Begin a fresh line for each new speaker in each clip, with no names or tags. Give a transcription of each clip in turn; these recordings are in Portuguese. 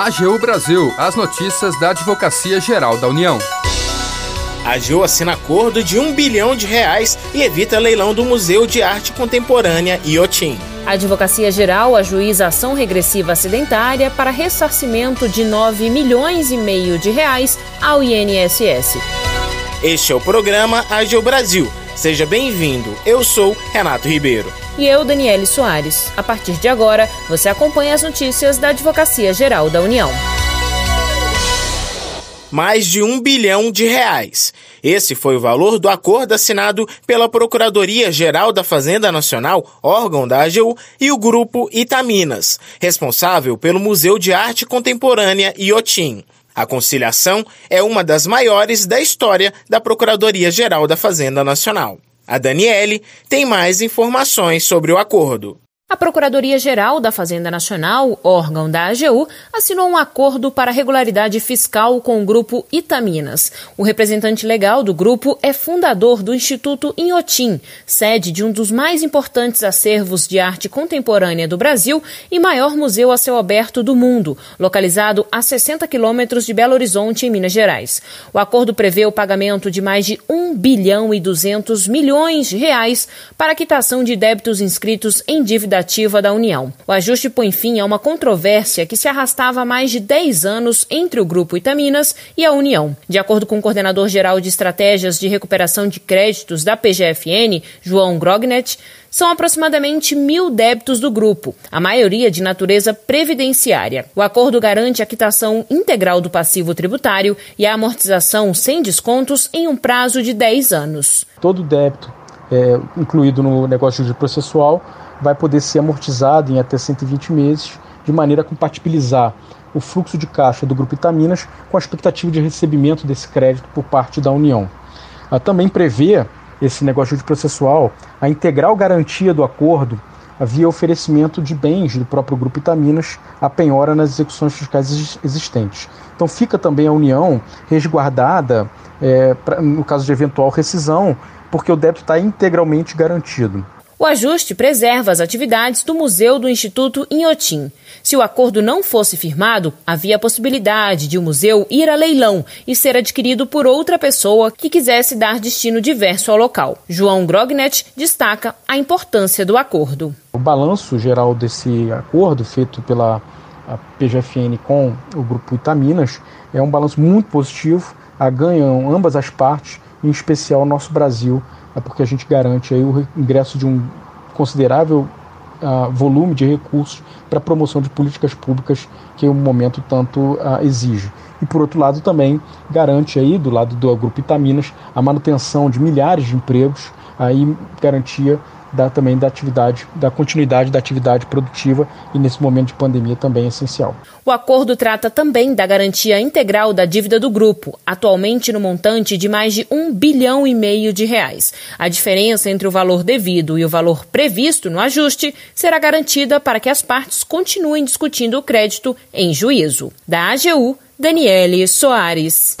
AGU Brasil, as notícias da Advocacia Geral da União.
A AGU assina acordo de um bilhão de reais e evita leilão do Museu de Arte Contemporânea Iotim.
A Advocacia Geral ajuiza ação regressiva acidentária para ressarcimento de 9 milhões e meio de reais ao INSS.
Este é o programa AGU Brasil. Seja bem-vindo. Eu sou Renato Ribeiro.
E eu, Daniele Soares. A partir de agora, você acompanha as notícias da Advocacia Geral da União
mais de um bilhão de reais. Esse foi o valor do acordo assinado pela Procuradoria-Geral da Fazenda Nacional, órgão da AGU, e o Grupo Itaminas, responsável pelo Museu de Arte Contemporânea Iotim. A conciliação é uma das maiores da história da Procuradoria-Geral da Fazenda Nacional. A Daniele tem mais informações sobre o acordo.
A Procuradoria-Geral da Fazenda Nacional, órgão da AGU, assinou um acordo para regularidade fiscal com o grupo Itaminas. O representante legal do grupo é fundador do Instituto Inhotim, sede de um dos mais importantes acervos de arte contemporânea do Brasil e maior museu a céu aberto do mundo, localizado a 60 quilômetros de Belo Horizonte, em Minas Gerais. O acordo prevê o pagamento de mais de 1 bilhão e 200 milhões de reais para a quitação de débitos inscritos em dívida Da União. O ajuste põe fim a uma controvérsia que se arrastava há mais de 10 anos entre o Grupo Itaminas e a União. De acordo com o coordenador geral de estratégias de recuperação de créditos da PGFN, João Grognet, são aproximadamente mil débitos do grupo, a maioria de natureza previdenciária. O acordo garante a quitação integral do passivo tributário e a amortização sem descontos em um prazo de 10 anos.
Todo débito é, incluído no negócio de processual vai poder ser amortizado em até 120 meses, de maneira a compatibilizar o fluxo de caixa do Grupo Itaminas com a expectativa de recebimento desse crédito por parte da União. Também prevê esse negócio de processual a integral garantia do acordo via oferecimento de bens do próprio Grupo Itaminas a penhora nas execuções fiscais existentes. Então fica também a União resguardada é, pra, no caso de eventual rescisão, porque o débito está integralmente garantido.
O ajuste preserva as atividades do Museu do Instituto Inhotim. Se o acordo não fosse firmado, havia a possibilidade de o museu ir a leilão e ser adquirido por outra pessoa que quisesse dar destino diverso ao local. João Grognet destaca a importância do acordo.
O balanço geral desse acordo feito pela PGFN com o grupo Itaminas é um balanço muito positivo, ganham ambas as partes, em especial o nosso Brasil é porque a gente garante aí o ingresso de um considerável uh, volume de recursos para a promoção de políticas públicas que o momento tanto uh, exige. E por outro lado também garante aí do lado do grupo Itaminas a manutenção de milhares de empregos, aí garantia da, também da atividade, da continuidade da atividade produtiva e nesse momento de pandemia também é essencial.
O acordo trata também da garantia integral da dívida do grupo, atualmente no montante de mais de um bilhão e meio de reais. A diferença entre o valor devido e o valor previsto no ajuste será garantida para que as partes continuem discutindo o crédito em juízo. Da AGU, Daniele Soares.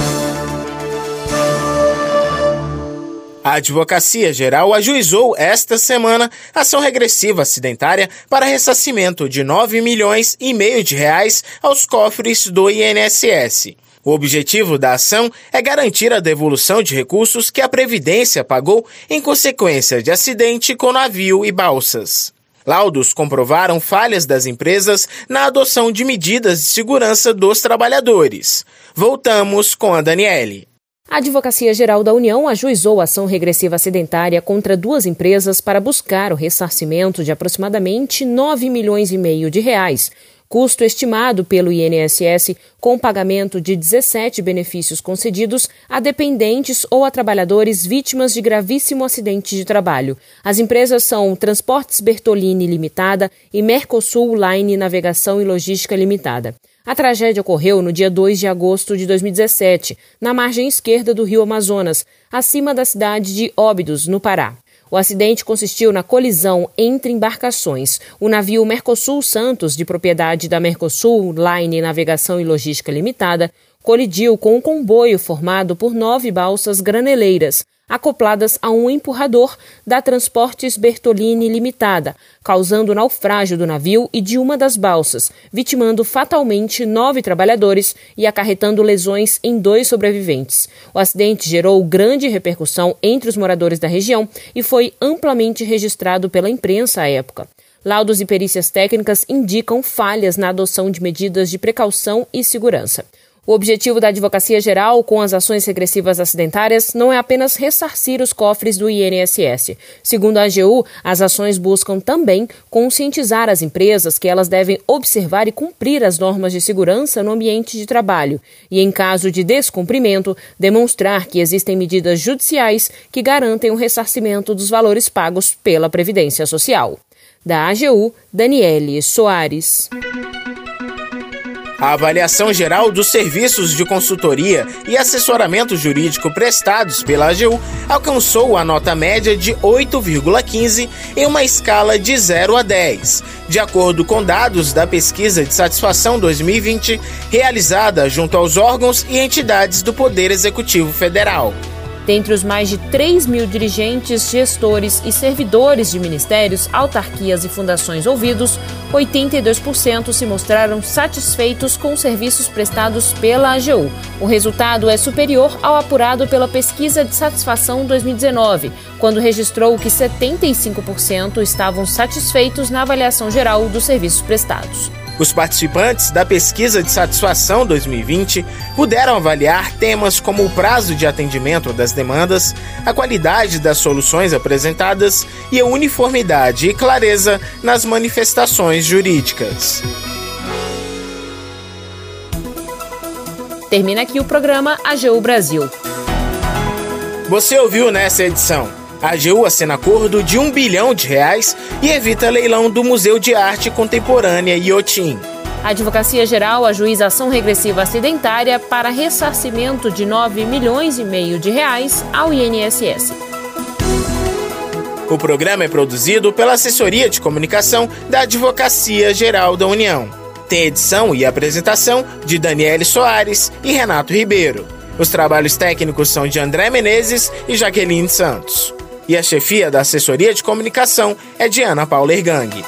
A Advocacia Geral ajuizou esta semana ação regressiva acidentária para ressarcimento de 9 milhões e meio de reais aos cofres do INSS. O objetivo da ação é garantir a devolução de recursos que a Previdência pagou em consequência de acidente com navio e balsas. Laudos comprovaram falhas das empresas na adoção de medidas de segurança dos trabalhadores. Voltamos com a Daniele.
A Advocacia Geral da União ajuizou ação regressiva acidentária contra duas empresas para buscar o ressarcimento de aproximadamente 9 milhões e meio de reais, custo estimado pelo INSS com pagamento de 17 benefícios concedidos a dependentes ou a trabalhadores vítimas de gravíssimo acidente de trabalho. As empresas são Transportes Bertolini Limitada e Mercosul Line Navegação e Logística Limitada. A tragédia ocorreu no dia 2 de agosto de 2017, na margem esquerda do rio Amazonas, acima da cidade de Óbidos, no Pará. O acidente consistiu na colisão entre embarcações. O navio Mercosul Santos, de propriedade da Mercosul Line Navegação e Logística Limitada, colidiu com um comboio formado por nove balsas graneleiras, acopladas a um empurrador da Transportes Bertolini Limitada, causando o naufrágio do navio e de uma das balsas, vitimando fatalmente nove trabalhadores e acarretando lesões em dois sobreviventes. O acidente gerou grande repercussão entre os moradores da região e foi amplamente registrado pela imprensa à época. Laudos e perícias técnicas indicam falhas na adoção de medidas de precaução e segurança. O objetivo da Advocacia Geral com as ações regressivas acidentárias não é apenas ressarcir os cofres do INSS. Segundo a AGU, as ações buscam também conscientizar as empresas que elas devem observar e cumprir as normas de segurança no ambiente de trabalho e, em caso de descumprimento, demonstrar que existem medidas judiciais que garantem o ressarcimento dos valores pagos pela Previdência Social. Da AGU, Daniele Soares.
A avaliação geral dos serviços de consultoria e assessoramento jurídico prestados pela AGU alcançou a nota média de 8,15 em uma escala de 0 a 10, de acordo com dados da pesquisa de satisfação 2020 realizada junto aos órgãos e entidades do Poder Executivo Federal.
Dentre os mais de 3 mil dirigentes, gestores e servidores de ministérios, autarquias e fundações ouvidos, 82% se mostraram satisfeitos com os serviços prestados pela AGU. O resultado é superior ao apurado pela Pesquisa de Satisfação 2019, quando registrou que 75% estavam satisfeitos na avaliação geral dos serviços prestados.
Os participantes da pesquisa de satisfação 2020 puderam avaliar temas como o prazo de atendimento das demandas, a qualidade das soluções apresentadas e a uniformidade e clareza nas manifestações jurídicas.
Termina aqui o programa AGU Brasil.
Você ouviu nessa edição a AGU assina acordo de um bilhão de reais e evita leilão do Museu de Arte Contemporânea Iotim.
A Advocacia Geral ajuiza ação regressiva acidentária para ressarcimento de 9 milhões e meio de reais ao INSS.
O programa é produzido pela Assessoria de Comunicação da Advocacia Geral da União. Tem edição e apresentação de Daniele Soares e Renato Ribeiro. Os trabalhos técnicos são de André Menezes e Jaqueline Santos e a chefia da assessoria de comunicação é de Ana Paula Ergang.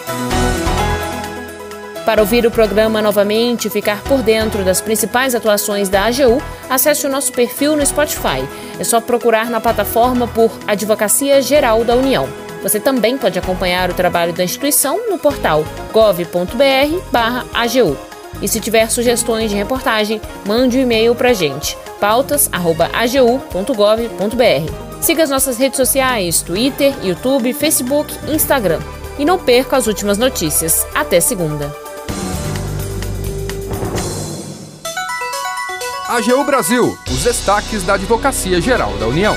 Para ouvir o programa novamente e ficar por dentro das principais atuações da AGU, acesse o nosso perfil no Spotify. É só procurar na plataforma por Advocacia Geral da União. Você também pode acompanhar o trabalho da instituição no portal gov.br/agu. E se tiver sugestões de reportagem, mande um e-mail para a gente, pautas@agu.gov.br. Siga as nossas redes sociais: Twitter, YouTube, Facebook, Instagram. E não perca as últimas notícias. Até segunda.
AGU Brasil, os destaques da Advocacia Geral da União.